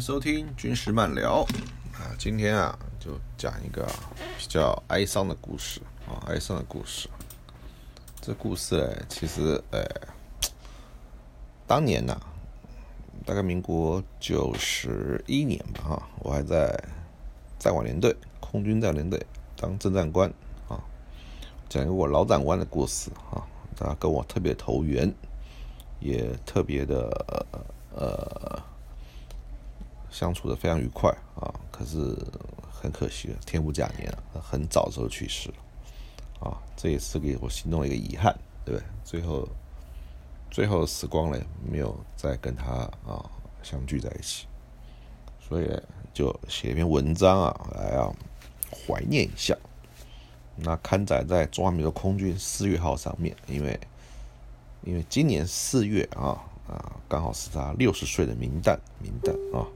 收听军事漫聊啊。今天啊，就讲一个比较哀伤的故事啊，哀伤的故事。这故事呢，其实呃，当年呢、大概民国九十一年吧，哈，我还在在管联队空军在联队当政战官啊，讲一个我老长官的故事啊，他跟我特别投缘，也特别的呃相处的非常愉快啊，可是很可惜了，天不假年啊，很早的时候去世了啊，这也是给我心中一个遗憾，对不对？最后最后的时光呢，没有再跟他啊相聚在一起，所以就写一篇文章啊，来啊怀念一下。那刊载在中华民国空军四月号上面，因为因为今年四月啊啊，刚好是他六十岁的名旦名旦啊。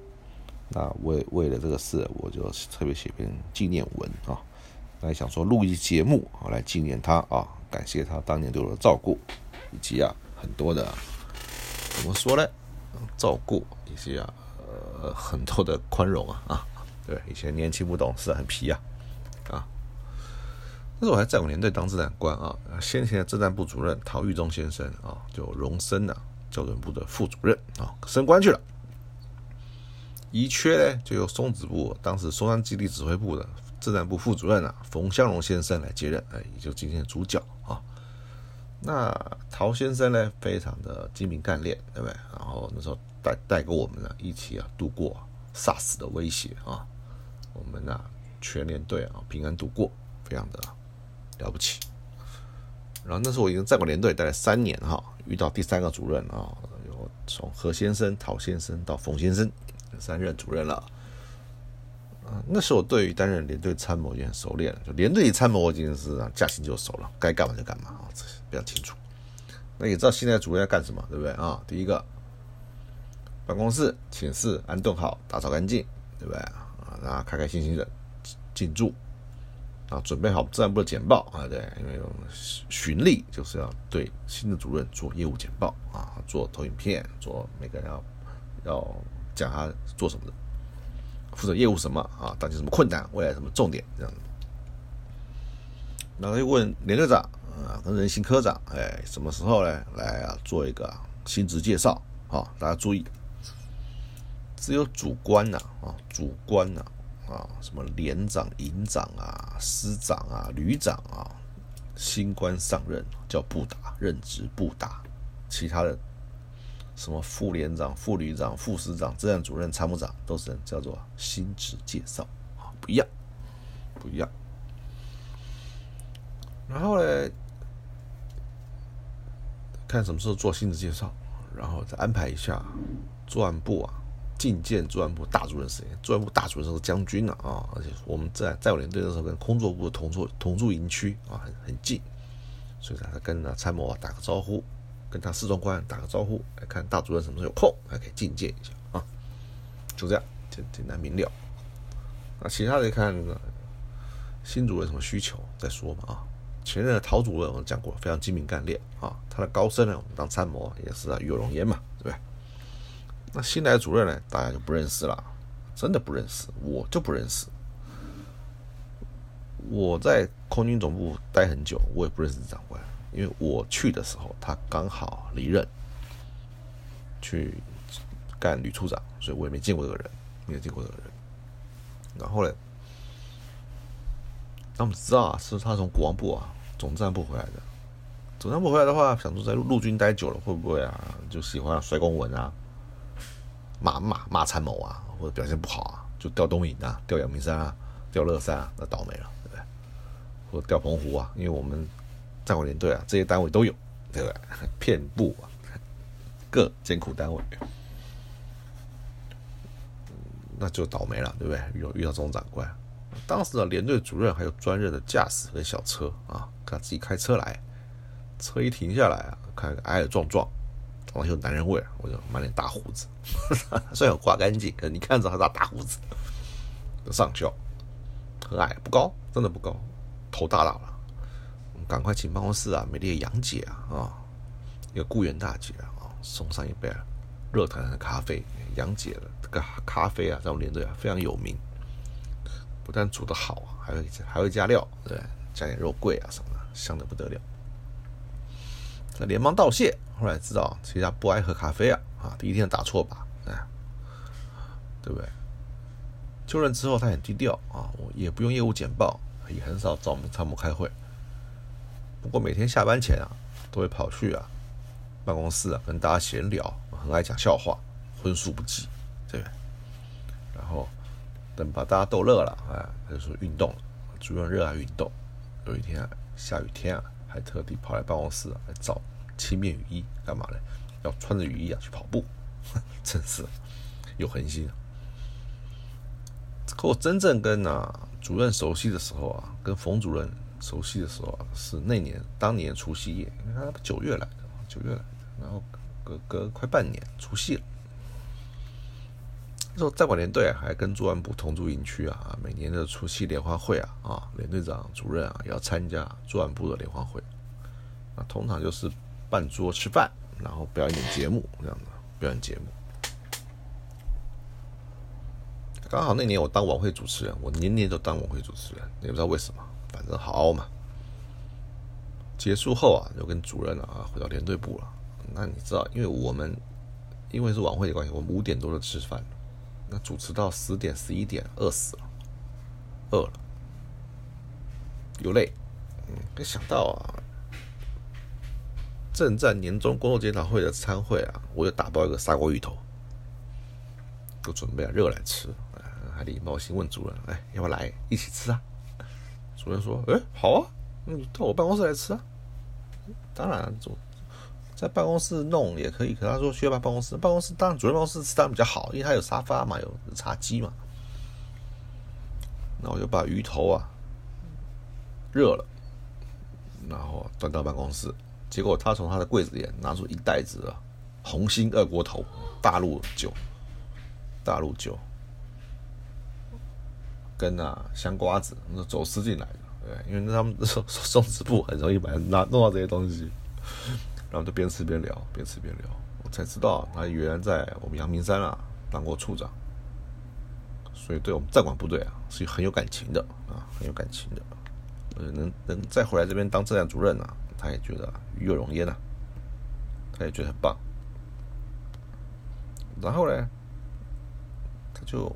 那为为了这个事，我就特别写篇纪念文啊，来想说录一节目啊，来纪念他啊，感谢他当年对我的照顾，以及啊很多的怎么说呢，照顾以及啊呃很多的宽容啊啊，对，以前年轻不懂事，很皮啊啊。但是我还在我连队当政战官啊，先前的政战部主任陶玉忠先生啊，就荣升了校准部的副主任啊，升官去了。遗缺呢，就由松子部当时松山基地指挥部的政战部副主任啊冯向荣先生来接任，哎，也就今天的主角啊。那陶先生呢，非常的精明干练，对不对？然后那时候带带跟我们呢一起啊度过 SARS 的威胁啊，我们啊全连队啊平安度过，非常的了不起。然后那时候我已经在过连队待了三年哈，遇到第三个主任啊，有从何先生、陶先生到冯先生。三任主任了，啊，那时候我对于担任连队参谋已经很熟练了，就连队参谋我已经是驾轻就熟了，该干嘛就干嘛啊，这比较清楚。那也知道现在主任要干什么，对不对啊？第一个，办公室、寝室安顿好，打扫干净，对不对啊？然后开开心心的进驻，啊，准备好自然部的简报啊，对，因为巡历就是要对新的主任做业务简报啊，做投影片，做每个人要要。讲他做什么的，负责业务什么啊？当前什么困难，未来什么重点这样子。然后又问连队长啊，跟人行科长，哎，什么时候呢？来啊，做一个薪职介绍啊！大家注意，只有主官呐啊，主官呐啊，什么连长、营长啊、师长啊、旅长啊，新官上任叫部达，任职部达，其他的。什么副连长、副旅长、副师长、政战主任、参谋长，都是叫做新职介绍啊，不一样，不一样。然后呢，看什么时候做新职介绍，然后再安排一下作案部啊，觐见作案部大主任时间。作案部大主任是将军啊，啊，而且我们在在我连队的时候，跟空作部同住同住营区啊，很很近，所以他跟参谋啊打个招呼。跟他侍中官打个招呼，来看大主任什么时候有空，还可以觐见一下啊，就这样简简单明了。那其他的看新主任什么需求再说嘛啊。前任的陶主任我们讲过，非常精明干练啊。他的高升呢，我们当参谋也是啊，与有荣焉嘛，对不对？那新来的主任呢，大家就不认识了，真的不认识，我就不认识。我在空军总部待很久，我也不认识长官。因为我去的时候，他刚好离任，去干旅处长，所以我也没见过这个人，没有见过这个人。然后呢，那我们知道啊，是他从国防部啊总战部回来的。总战部回来的话，想说在陆军待久了，会不会啊就喜欢摔公文啊，骂骂骂参谋啊，或者表现不好啊，就调东营啊，调阳明山啊，调乐山啊，那倒霉了，对不对？或者调澎湖啊，因为我们。战火连队啊，这些单位都有，对不对？遍布各艰苦单位。那就倒霉了，对不对？遇遇到这种长官，当时的连队主任还有专任的驾驶和小车啊，他自己开车来，车一停下来啊，看矮矮壮壮，长得有男人味，我就满脸大胡子，虽然有刮干净，可你看着他大大胡子，上校，很矮，不高，真的不高，头大大了。赶快请办公室啊，美丽的杨姐啊啊，一个雇员大姐啊，送上一杯热腾腾的咖啡。杨姐的这个咖啡啊，在我们连队啊非常有名，不但煮的好，还会还会加料，对，加点肉桂啊什么的，香的不得了。那连忙道谢，后来知道其实他不爱喝咖啡啊啊，第一天打错吧，哎，对不对？就任之后他很低调啊，我也不用业务简报，也很少找我们参谋开会。不过每天下班前啊，都会跑去啊办公室啊跟大家闲聊，很爱讲笑话。荤素不忌，对不对？然后等把大家逗乐了，哎，他就说运动。主任热爱运动，有一天啊，下雨天啊，还特地跑来办公室来找轻便雨衣，干嘛呢？要穿着雨衣啊去跑步，真是有恒心。可我真正跟啊主任熟悉的时候啊，跟冯主任熟悉的时候啊，是那年当年除夕夜，因为他九月来的，九月来的，然后隔隔快半年除夕了。那时候在管连队还跟作安部同住营区啊，每年的除夕联欢会啊，啊，连队长、主任啊要参加作安部的联欢会，那通常就是办桌吃饭，然后表演节目这样的表演节目。刚好那年我当晚会主持人，我年年都当晚会主持人，也不知道为什么，反正好嘛。结束后啊，就跟主任啊回到连队部了。那你知道，因为我们因为是晚会的关系，我们五点多就吃饭。那主持到十点十一点，饿死了，饿了，又累，嗯，没想到啊，正在年终工作检讨会的餐会啊，我又打包一个砂锅鱼头，都准备了热来吃，还礼貌性问主任，哎，要不要来一起吃啊？主任说，哎，好啊，那你到我办公室来吃啊，当然主。在办公室弄也可以，可他说需要办办公室，办公室当然主任办公室吃当然比较好，因为他有沙发嘛，有茶几嘛。那我就把鱼头啊热了，然后端到办公室，结果他从他的柜子里拿出一袋子啊红星二锅头大陆酒，大陆酒跟啊香瓜子，那走私进来的，对，因为他们 送送支部很容易把拿弄到这些东西。然后就边吃边聊，边吃边聊，我才知道他原来在我们阳明山啊当过处长，所以对我们战管部队啊是很有感情的啊，很有感情的。呃，能能再回来这边当质量主任啊，他也觉得与有荣焉呐，他也觉得很棒。然后呢，他就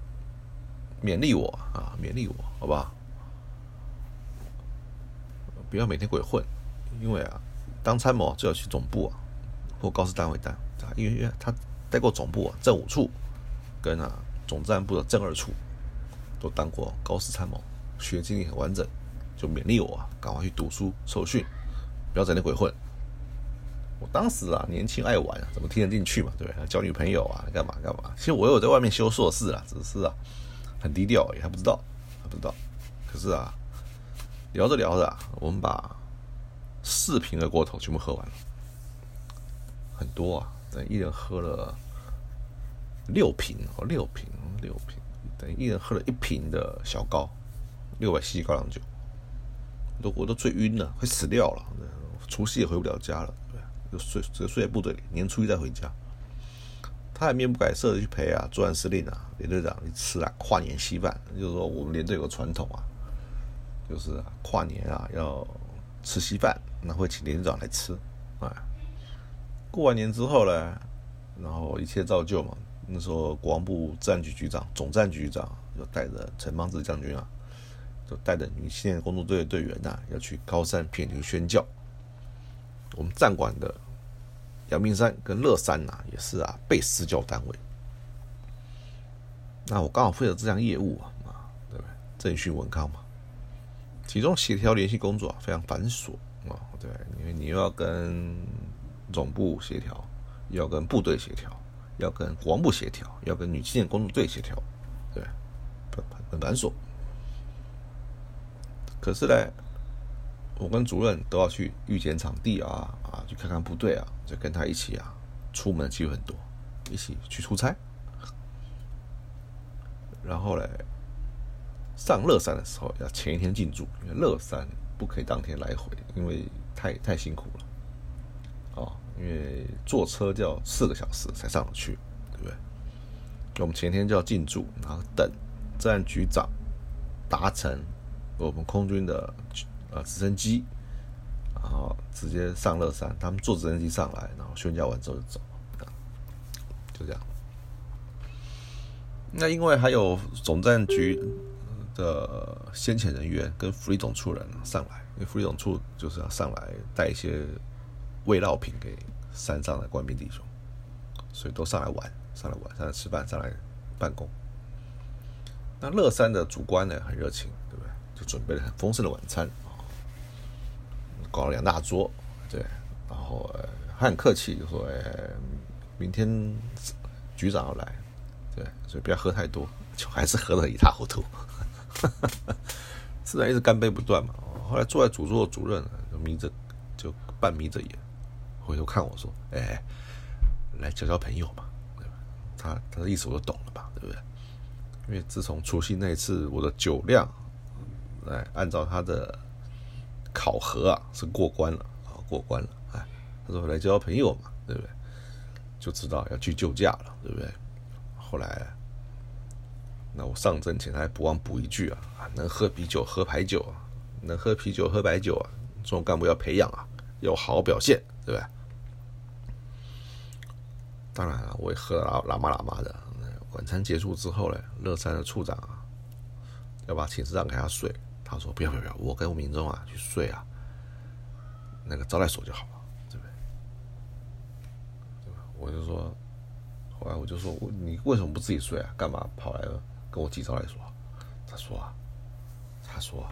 勉励我啊，勉励我，好不好？不要每天鬼混，因为啊。当参谋就要去总部啊，或高师单位当，因为他待过总部啊，政五处跟啊总战部的政二处都当过高师参谋，学经历很完整，就勉励我啊，赶快去读书受训，不要整天鬼混。我当时啊年轻爱玩，怎么听得进去嘛？对不对？交女朋友啊，干嘛干嘛？其实我有在外面修硕士啊，只是啊很低调，也还不知道，还不知道。可是啊聊着聊着啊，我们把。四瓶的锅头全部喝完了，很多啊，等一人喝了六瓶哦，六瓶六瓶，等一人喝了一瓶的小高，六百 cc 高粱酒，都我都醉晕了，快死掉了，除夕也回不了家了，对，就睡只睡在部队里，年初一再回家。他还面不改色的去陪啊，作战司令啊，连队长去吃啊跨年稀饭，就是说我们连队有个传统啊，就是跨年啊要吃稀饭。那会请连长来吃，啊，过完年之后呢，然后一切照旧嘛。那时候国防部战局局长、总战局局长就带着陈邦志将军啊，就带着女青年工作队的队员呐，要去高山片庭宣教。我们战管的阳明山跟乐山呐，也是啊，被私教单位。那我刚好负责这项业务啊，对不对？政训文康嘛，其中协调联系工作非常繁琐。啊，对，因为你又要跟总部协调，要跟部队协调，要跟国防部协调，要跟女青年工作队协调，对对，很很繁琐。可是呢，我跟主任都要去预检场地啊啊，去看看部队啊，就跟他一起啊，出门的机会很多，一起去出差。然后嘞，上乐山的时候要前一天进驻，因为乐山不可以当天来回，因为太太辛苦了。哦，因为坐车就要四个小时才上得去，对不对？我们前天就要进驻，然后等战局长达成我们空军的直升机，然后直接上乐山，他们坐直升机上来，然后宣教完之后就走，就这样。那因为还有总战局的先遣人员跟福利总处人上来，因为福利总处就是要上来带一些慰劳品给山上的官兵弟兄，所以都上来玩，上来玩，上来吃饭，上来办公。那乐山的主官呢很热情，对不对？就准备了很丰盛的晚餐，搞了两大桌，对，然后还很客气，就说：“哎，明天局长要来。”对，所以不要喝太多，就还是喝得一塌糊涂，自然一直干杯不断嘛。后来坐在主座的主任就眯着，就半眯着眼，回头看我说：“哎，来交交朋友嘛，对吧？”他他的意思我都懂了吧，对不对？因为自从除夕那一次，我的酒量，哎，按照他的考核啊，是过关了啊，过关了。哎，他说来交朋友嘛，对不对？就知道要去救驾了，对不对？后来，那我上阵前还不忘补一句啊，能喝啤酒喝白酒啊，能喝啤酒喝白酒啊，这种干部要培养啊，要好表现，对不对？当然了，我也喝了喇喇嘛喇嘛的。晚餐结束之后呢，乐山的处长啊，要把寝室让给他睡，他说不要不要不要，我跟民众啊去睡啊，那个招待所就好了，对不对？对吧？我就说。后来我就说：“你为什么不自己睡啊？干嘛跑来跟我挤招待所？”他说：“啊，他说，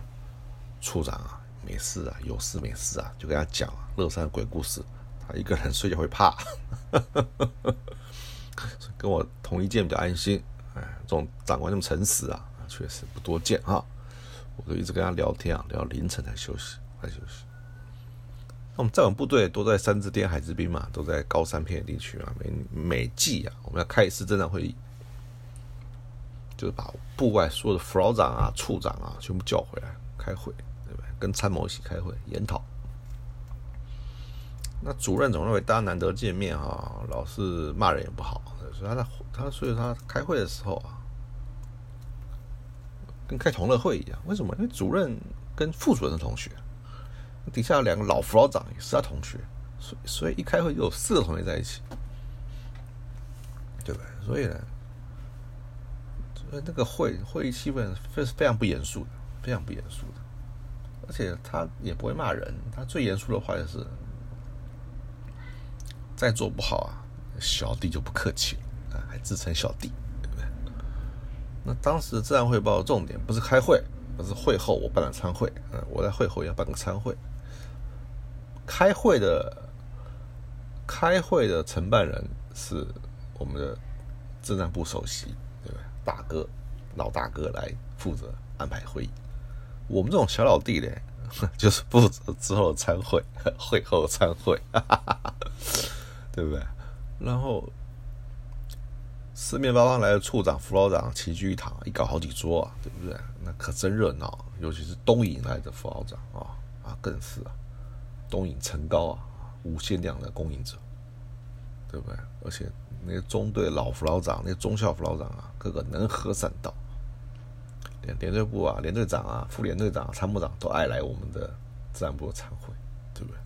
处长啊，没事啊，有事没事啊，就跟他讲乐山鬼故事。他一个人睡觉会怕，跟我同一间比较安心。哎，这种长官这么诚实啊，确实不多见啊。我就一直跟他聊天啊，聊到凌晨才休息，才休息。”那我们在我们部队都在山之巅海之滨嘛，都在高山片地区啊。每每季啊，我们要开一次政战会议，就是把部外所有的副老长啊、处长啊全部叫回来开会，对不对？跟参谋一起开会研讨。那主任总认为大家难得见面哈，老是骂人也不好，所以他在他所以他开会的时候啊，跟开同乐会一样。为什么？因为主任跟副主任的同学。底下有两个老辅导长也是他同学，所所以一开会就有四个同学在一起，对不对？所以呢，所以那个会会议气氛非非常不严肃的，非常不严肃的，而且他也不会骂人，他最严肃的话就是：再做不好啊，小弟就不客气了啊，还自称小弟，那当时自然汇报的重点不是开会，而是会后我办了参会，嗯，我在会后要办个参会。开会的开会的承办人是我们的政战部首席，对不对？大哥，老大哥来负责安排会议。我们这种小老弟呢，就是负责之后参会、会后参会，对不对？然后四面八方来的处长、副老长齐聚一堂，一搞好几桌啊，对不对？那可真热闹，尤其是东营来的副老长啊啊，更是啊。东引层高啊，无限量的供应者，对不对？而且那些中队老副老长、那些中校副老长啊，个个能喝善道，连连队部啊、连队长啊、副连队长、参谋长都爱来我们的自然部的参会，对不对？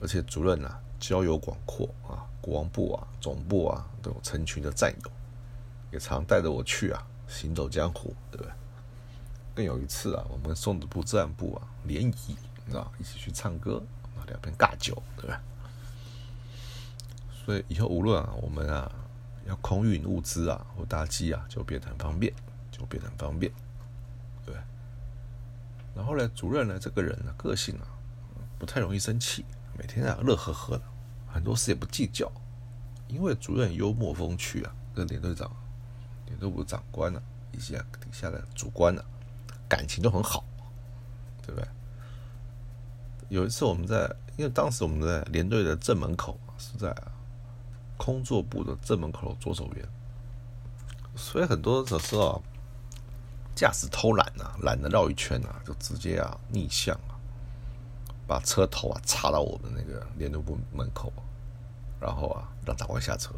而且主任啊，交友广阔啊，国防部啊、总部啊都有成群的战友，也常带着我去啊，行走江湖，对不对？更有一次啊，我们松子部自然部啊联谊。知道一起去唱歌啊，两边尬酒，对吧？所以以后无论啊，我们啊要空运物资啊或搭机啊，就变得很方便，就变得很方便，对。然后呢，主任呢这个人呢，个性啊不太容易生气，每天啊乐呵呵的，很多事也不计较，因为主任幽默风趣啊，跟连队长连队部长官呢、以及啊底下的主官呢、感情都很好，对不对？有一次我们在，因为当时我们在连队的正门口是在啊空座部的正门口左手边，所以很多的时候啊，驾驶偷懒啊，懒得绕一圈啊，就直接啊逆向啊，把车头啊插到我们那个联络部门口，然后啊让长官下车，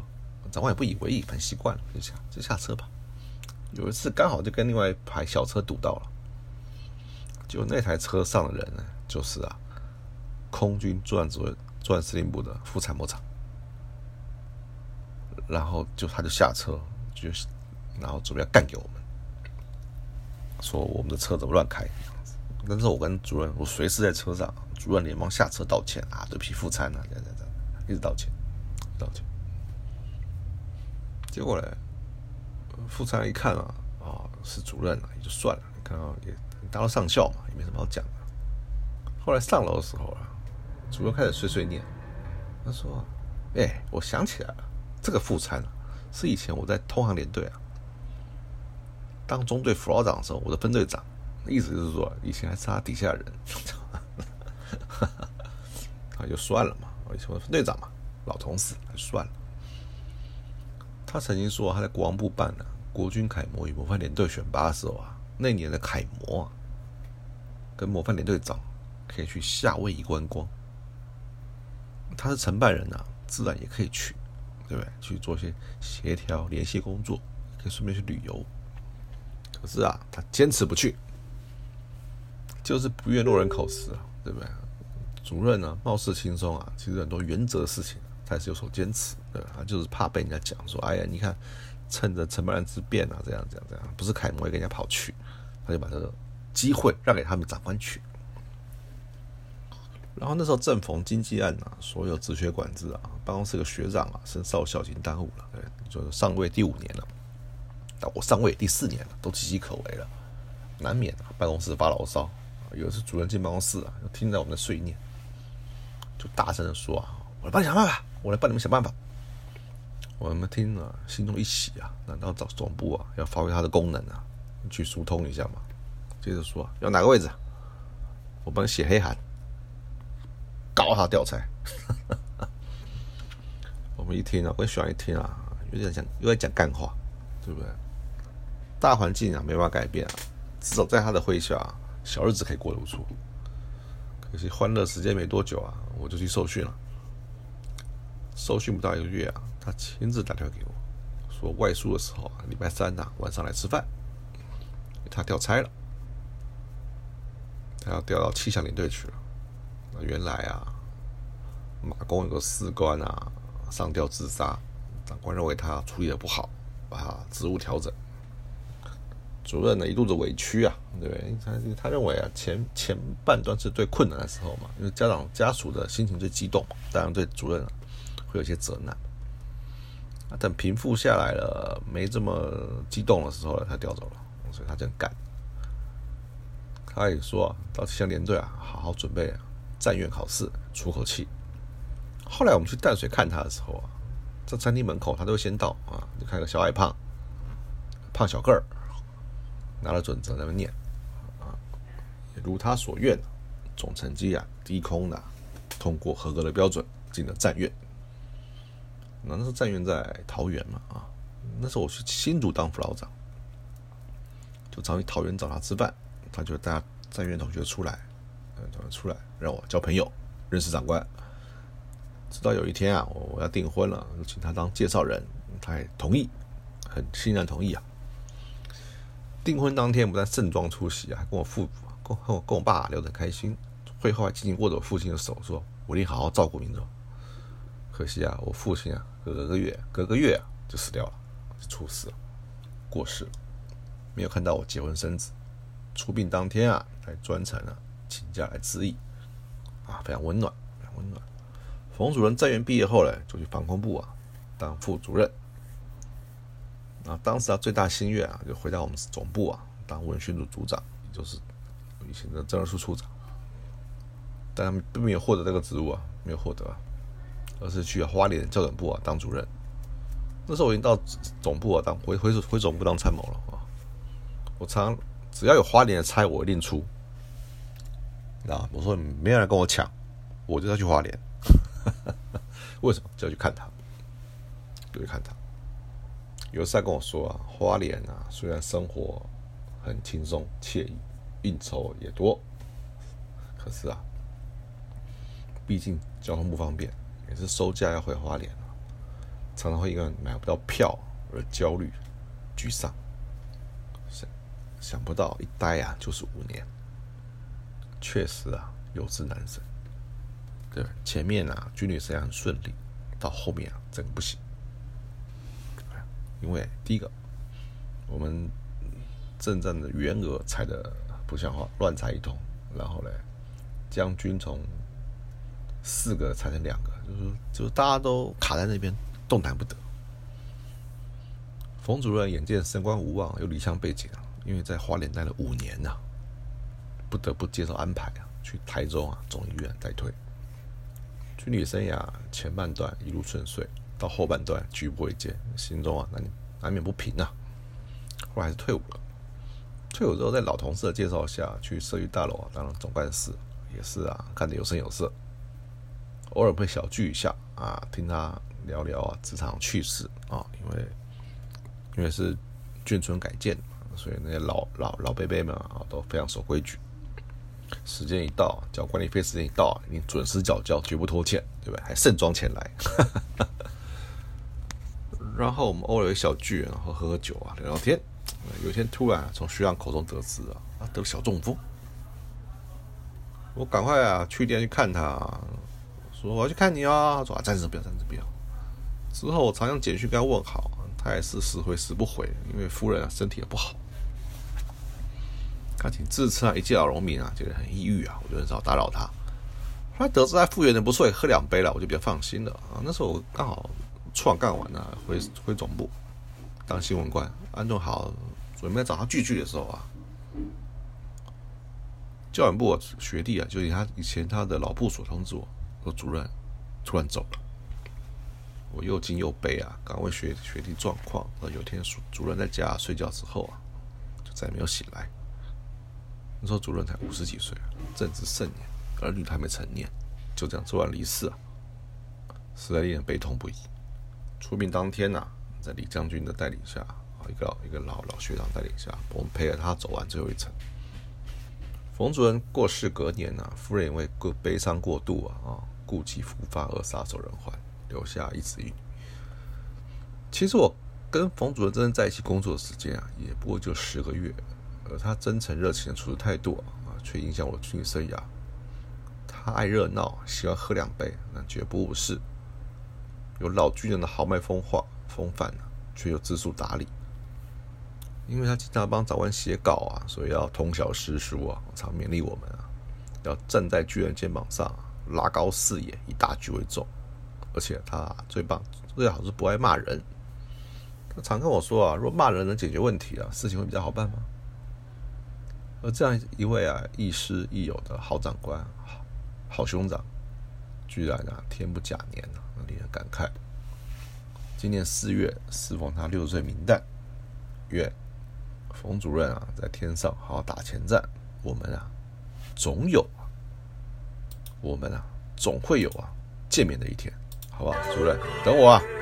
长官也不以为意，很习惯了，就下就下车吧。有一次刚好就跟另外一排小车堵到了，就那台车上的人呢，就是啊空军作战指挥作战司令部的副参谋长，然后就他就下车，就然后准备要干给我们，说我们的车怎么乱开。但是我跟主任，我随时在车上，主任连忙下车道歉啊，对不起副参啊，这样这样这样，一直道歉，道歉。结果呢，副参一看啊，啊是主任啊，也就算了，你看啊也达到上校嘛，也没什么好讲的。后来上楼的时候啊，主任开始碎碎念，他说：“哎，我想起来了，这个副参啊，是以前我在通航联队啊，当中队辅导长的时候，我的分队长，意思就是说，以前还是他底下人，那就算了嘛，我以前我的分队长嘛，老同事，算了。他曾经说他在国防部办的国军楷模与模范连队选拔的时候啊，那年的楷模啊，跟模范连队长可以去夏威夷观光。他是承办人呐、自然也可以去，对不对？去做一些协调联系工作，可以顺便去旅游。可是啊，他坚持不去，就是不愿落人口实啊，对不对？主任呢，貌似轻松啊，其实很多原则的事情，他还是有所坚持，对吧？他就是怕被人家讲说，哎呀，你看，趁着承办人之便啊，这样这样这样，不是楷模也跟人家跑去，他就把这个机会让给他们长官去。然后那时候正逢经济案啊，所有职缺管制啊，办公室的学长啊升少校已经耽误了，对，就是上位第五年了，但我上位第四年了，都岌岌可危了，难免啊办公室发牢骚。有一次主任进办公室啊，就听到我们的碎念，就大声的说啊：“我来帮你想办法，我来帮你们想办法。”我们听了，心中一喜啊，难道找总部啊要发挥它的功能啊，去疏通一下嘛？接着说要哪个位置，我帮你写黑函。搞他调查，我们一听啊，我也喜欢一听啊，有点讲，又在讲干话，对不对？大环境啊，没办法改变啊，至少在他的麾下、小日子可以过得不错。可惜欢乐时间没多久啊，我就去受训了。受训不到一个月啊，他亲自打电话给我，说外宿的时候啊，礼拜三呐、晚上来吃饭，他调差了，他要调到气象连队去了。原来啊，马公有个士官啊上吊自杀，长官认为他处理的不好，把他职务调整。主任呢一肚子委屈啊，对不对？他他认为啊前前半段是最困难的时候嘛，因为家长家属的心情最激动，当然对主任啊会有些责难。啊，等平复下来了，没这么激动的时候了，他调走了，所以他这样干。他也说啊，到气象连队啊，好好准备啊。战院考试出口气。后来我们去淡水看他的时候啊，在餐厅门口他都先到啊，就看个小矮胖，胖小个儿，拿了准则在那念啊，也如他所愿，总成绩啊低空的通过合格的标准进了战院。那那时候战院在桃园嘛啊，那时候我去新竹当副老长，就常去桃园找他吃饭，他就带战院同学出来嗯。出来让我交朋友，认识长官。直到有一天啊，我我要订婚了，请他当介绍人，他也同意，很欣然同意啊。订婚当天，不但盛装出席啊，还跟我父跟我跟我爸聊得开心。会后还紧紧握着我父亲的手，说：“我一定好好照顾民众。”可惜啊，我父亲啊，隔个月隔个月啊就死掉了，就猝死了，过世了，没有看到我结婚生子。出殡当天啊，还专程啊。请假来致意，啊，非常温暖，非常温暖。冯主任在院毕业后呢，就去防空部啊当副主任。啊，当时他最大心愿啊，就回到我们总部啊当文训组组长，也就是以前的政治处处长。但他们并没有获得这个职务啊，没有获得，而是去花莲校准部啊当主任。那时候我已经到总部啊，当回回回总部当参谋了啊。我常只要有花莲的差，我一定出。啊，我说没有人跟我抢，我就要去花莲。为什么？就要去看他，就去看他。有次跟我说啊，花莲啊，虽然生活很轻松惬意，应酬也多，可是啊，毕竟交通不方便，也是收假要回花莲啊，常常会因为买不到票而焦虑、沮丧。想想不到一待啊就是五年，确实啊有志难伸。对，前面啊军旅生涯很顺利，到后面啊整个不行。因为第一个，我们阵战的员额裁的不像话，乱裁一通，然后呢，将军从四个裁成两个，就是就是大家都卡在那边动弹不得。冯主任眼见升官无望，又离乡背井，因为在花莲待了五年呐，不得不接受安排啊，去台中啊总医院待退。军旅生涯前半段一路顺遂。到后半段举步维艰，心中啊难难免不平啊。后来还是退伍了。退伍之后，在老同事的介绍下去社区大楼啊当了总干事，也是啊干得有声有色。偶尔会小聚一下啊，听他聊聊啊职场趣事啊。因为因为是眷村改建，所以那些老老老伯伯们啊都非常守规矩。时间一到，交管理费时间一到，你准时缴交，绝不拖欠，对不对？还盛装前来。然后我们偶尔有小聚，然后喝喝酒啊，聊聊天。有一天突然从徐阳口中得知啊，他？得了小中风。我赶快啊去店去看他，说我要去看你啊。说啊暂时不要，暂时不要。之后我常用简讯跟他问好，他也是死回死不回，因为夫人啊身体也不好。他挺自称啊一介老农民啊，觉得很抑郁啊，我就很少打扰他。后来得知他复原的不错，也喝两杯了，我就比较放心了啊。那时候我刚好。创干完了，回回总部当新闻官，安顿好，准备找他聚聚的时候啊，教育部学弟啊，就是他以前他的老部所通知我，说主任突然走了，我又惊又悲啊，赶问学学弟状况。呃有天主主任在家睡觉之后啊，就再也没有醒来。那时候主任才五十几岁，正值盛年，儿女还没成年，就这样突然离世啊，实在令人悲痛不已。出殡当天呐，在李将军的带领下，啊，一个一个老老学长带领下，我们陪着他走完最后一程。冯主任过世隔年呐，夫人因为过悲伤过度啊，啊，故疾复发而撒手人寰，留下一子一女。其实我跟冯主任真正在一起工作的时间啊，也不过就十个月，而他真诚热情的处事态度啊，却影响我的军旅生涯。他爱热闹，喜欢喝两杯，那绝不误事。有老巨人的豪迈风化风范却又知书达理。因为他经常帮长官写稿啊，所以要通晓诗书啊，常勉励我们啊，要站在巨人肩膀上，拉高视野，以大局为重。而且他最棒，最好是不爱骂人。他常跟我说啊，若骂人能解决问题啊，事情会比较好办吗？而这样一位啊，亦师亦友的好长官、好好兄长，居然啊，天不假年啊！令人感慨。今年四月适逢他六岁冥诞，愿冯主任啊在天上好好打前站。我们啊，总有啊，我们啊，总会有啊见面的一天，好不好？主任，等我啊。